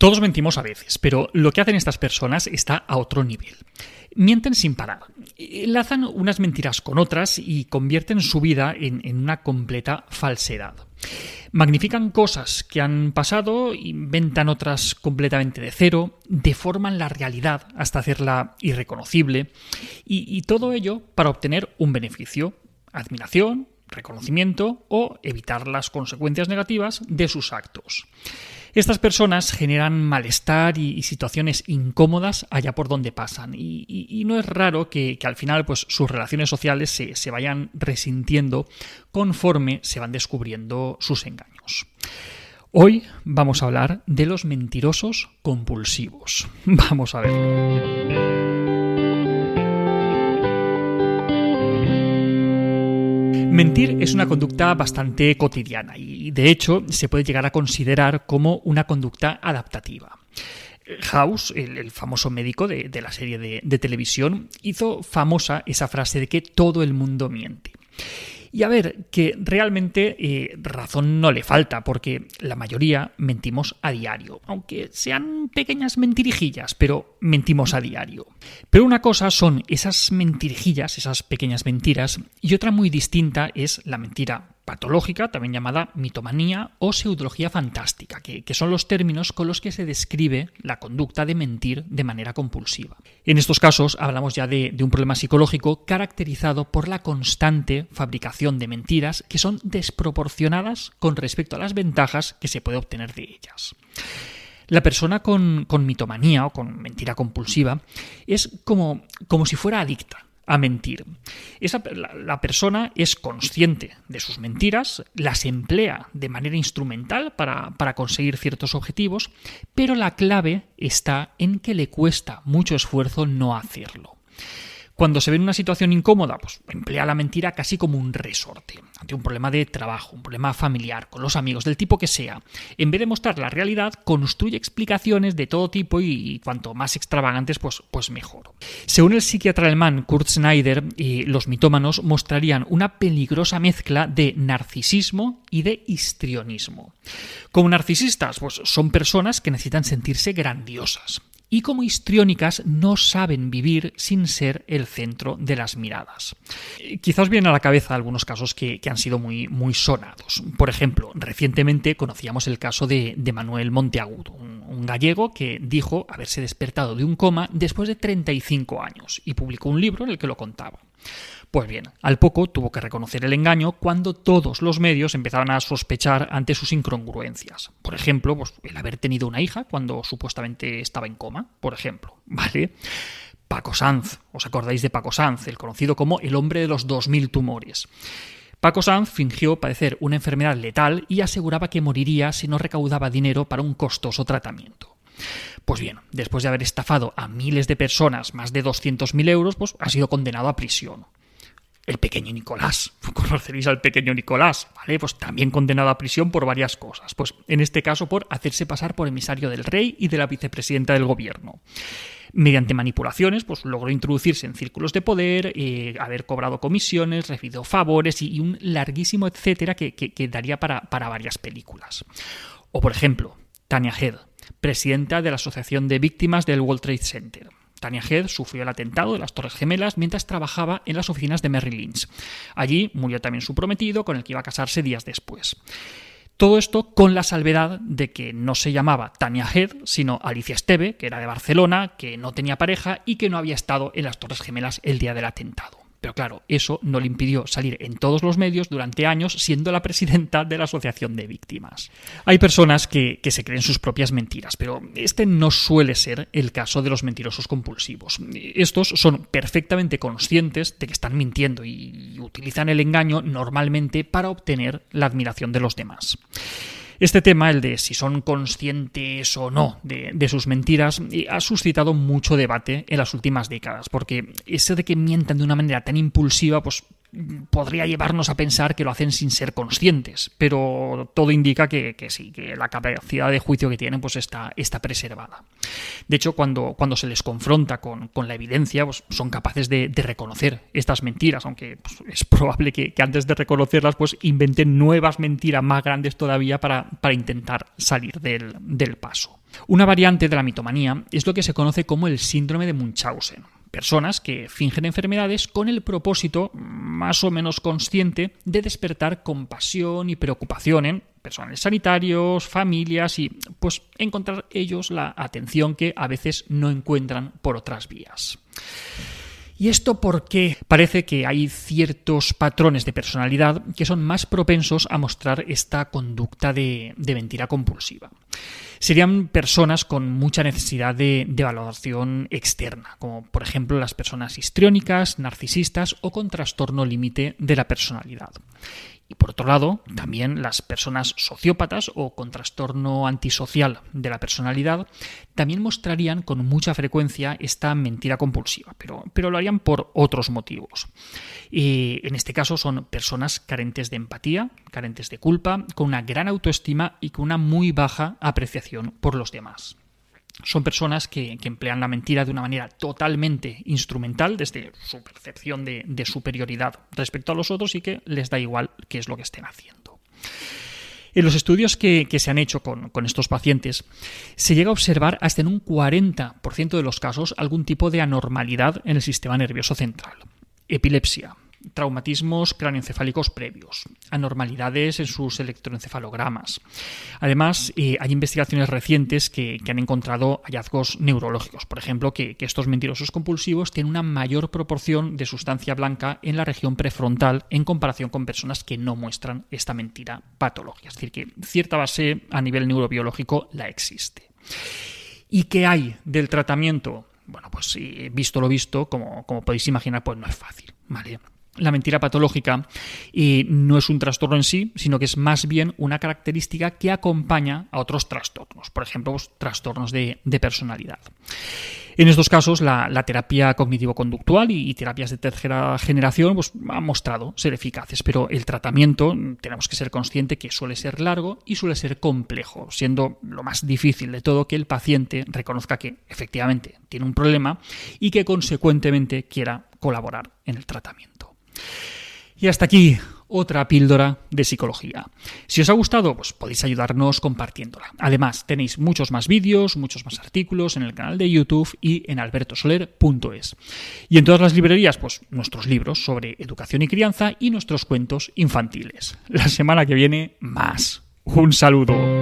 Todos mentimos a veces, pero lo que hacen estas personas está a otro nivel. Mienten sin parar, enlazan unas mentiras con otras y convierten su vida en, una completa falsedad. Magnifican cosas que han pasado, inventan otras completamente de cero, deforman la realidad hasta hacerla irreconocible, y todo ello para obtener un beneficio, admiración, reconocimiento o evitar las consecuencias negativas de sus actos. Estas personas generan malestar y, situaciones incómodas allá por donde pasan. Y, no es raro que, al final pues, sus relaciones sociales se, se vayan resintiendo conforme se van descubriendo sus engaños. Hoy vamos a hablar de los mentirosos compulsivos. Vamos a ver. Mentir es una conducta bastante cotidiana y de hecho se puede llegar a considerar como una conducta adaptativa. House, el, famoso médico de, la serie de televisión, hizo famosa esa frase de que todo el mundo miente. Y a ver, que realmente eh, razón no le falta, porque la mayoría mentimos a diario, aunque sean pequeñas mentirijillas, pero mentimos a diario. Pero una cosa son esas mentirijillas, esas pequeñas mentiras, y otra muy distinta es la mentira patológica, también llamada mitomanía o pseudología fantástica, que, son los términos con los que se describe la conducta de mentir de manera compulsiva. En estos casos hablamos ya de, un problema psicológico caracterizado por la constante fabricación de mentiras que son desproporcionadas con respecto a las ventajas que se puede obtener de ellas. La persona con, con, mitomanía o con mentira compulsiva es como, como si fuera adicta a mentir. Esa, la, persona es consciente de sus mentiras, las emplea de manera instrumental para, para conseguir ciertos objetivos, pero la clave está en que le cuesta mucho esfuerzo no hacerlo. Cuando se ve en una situación incómoda, pues emplea la mentira casi como un resorte, ante un problema de trabajo, un problema familiar, con los amigos, del tipo que sea. En vez de mostrar la realidad, construye explicaciones de todo tipo y, cuanto más extravagantes, pues, pues mejor. Según el psiquiatra alemán Kurt Schneider, los mitómanos mostrarían una peligrosa mezcla de narcisismo y de histrionismo. Como narcisistas, pues son personas que necesitan sentirse grandiosas y como histriónicas no saben vivir sin ser el centro de las miradas. Eh, quizás vienen a la cabeza algunos casos que, han sido muy, muy sonados. Por ejemplo, recientemente conocíamos el caso de, Manuel Monteagudo, un, un, gallego que dijo haberse despertado de un coma después de 35 años y publicó un libro en el que lo contaba. Pues bien, al poco tuvo que reconocer el engaño cuando todos los medios empezaban a sospechar ante sus incongruencias. Por ejemplo, pues, el haber tenido una hija cuando supuestamente estaba en coma, por ejemplo, ¿vale? Paco Sanz, ¿os acordáis de Paco Sanz, el conocido como el hombre de los 2000 tumores? Paco Sanz fingió padecer una enfermedad letal y aseguraba que moriría si no recaudaba dinero para un costoso tratamiento. Pues bien, después de haber estafado a miles de personas más de 200.000 euros, pues ha sido condenado a prisión el pequeño Nicolás. Conoceréis al pequeño Nicolás, ¿vale? Pues también condenado a prisión por varias cosas. Pues en este caso por hacerse pasar por emisario del rey y de la vicepresidenta del gobierno. Mediante manipulaciones, pues logró introducirse en círculos de poder, eh, haber cobrado comisiones, recibido favores y, un larguísimo etcétera que, daría para, para varias películas. O por ejemplo, Tania Head, presidenta de la Asociación de Víctimas del World Trade Center Tania Head sufrió el atentado de las Torres Gemelas mientras trabajaba en las oficinas de Merrill Lynch. Allí murió también su prometido, con el que iba a casarse días después. Todo esto con la salvedad de que no se llamaba Tania Head, sino Alicia Esteve, que era de Barcelona, que no tenía pareja y que no había estado en las Torres Gemelas el día del atentado. Pero claro, eso no le impidió salir en todos los medios durante años siendo la presidenta de la Asociación de Víctimas. Hay personas que, se creen sus propias mentiras, pero este no suele ser el caso de los mentirosos compulsivos. Estos son perfectamente conscientes de que están mintiendo y utilizan el engaño normalmente para obtener la admiración de los demás. Este tema, el de si son conscientes o no de, sus mentiras, ha suscitado mucho debate en las últimas décadas, porque eso de que mientan de una manera tan impulsiva, pues podría llevarnos a pensar que lo hacen sin ser conscientes, pero todo indica que, sí, que la capacidad de juicio que tienen pues está, está preservada. De hecho, cuando, cuando se les confronta con, la evidencia, pues son capaces de, reconocer estas mentiras, aunque pues, es probable que, antes de reconocerlas pues inventen nuevas mentiras más grandes todavía para, para intentar salir del, del paso. Una variante de la mitomanía es lo que se conoce como el síndrome de Munchausen. Personas que fingen enfermedades con el propósito, más o menos consciente, de despertar compasión y preocupación en personales sanitarios, familias y pues encontrar ellos la atención que a veces no encuentran por otras vías. ¿Y esto porque Parece que hay ciertos patrones de personalidad que son más propensos a mostrar esta conducta de, mentira compulsiva. Serían personas con mucha necesidad de, de valoración externa, como por ejemplo las personas histriónicas, narcisistas o con trastorno límite de la personalidad. Y por otro lado, también las personas sociópatas o con trastorno antisocial de la personalidad también mostrarían con mucha frecuencia esta mentira compulsiva, pero, pero lo harían por otros motivos. Y en este caso son personas carentes de empatía, carentes de culpa, con una gran autoestima y con una muy baja apreciación por los demás son personas que, emplean la mentira de una manera totalmente instrumental desde su percepción de, superioridad respecto a los otros y que les da igual qué es lo que estén haciendo. En los estudios que, se han hecho con, con, estos pacientes, se llega a observar hasta en un 40% de los casos algún tipo de anormalidad en el sistema nervioso central. Epilepsia, traumatismos cráneoencefálicos previos, anormalidades en sus electroencefalogramas. Además, eh, hay investigaciones recientes que, han encontrado hallazgos neurológicos, por ejemplo, que, estos mentirosos compulsivos tienen una mayor proporción de sustancia blanca en la región prefrontal en comparación con personas que no muestran esta mentira patológica. Es decir, que cierta base a nivel neurobiológico la existe. ¿Y qué hay del tratamiento? Bueno, pues visto lo visto, como, como podéis imaginar, pues no es fácil. ¿vale? La mentira patológica y no es un trastorno en sí, sino que es más bien una característica que acompaña a otros trastornos, por ejemplo, pues, trastornos de, personalidad. En estos casos, la, terapia cognitivo-conductual y, terapias de tercera generación pues, han mostrado ser eficaces, pero el tratamiento tenemos que ser conscientes que suele ser largo y suele ser complejo, siendo lo más difícil de todo que el paciente reconozca que efectivamente tiene un problema y que consecuentemente quiera colaborar en el tratamiento. Y hasta aquí otra píldora de psicología. Si os ha gustado, pues podéis ayudarnos compartiéndola. Además, tenéis muchos más vídeos, muchos más artículos en el canal de YouTube y en albertosoler.es. Y en todas las librerías, pues nuestros libros sobre educación y crianza y nuestros cuentos infantiles. La semana que viene, más. Un saludo.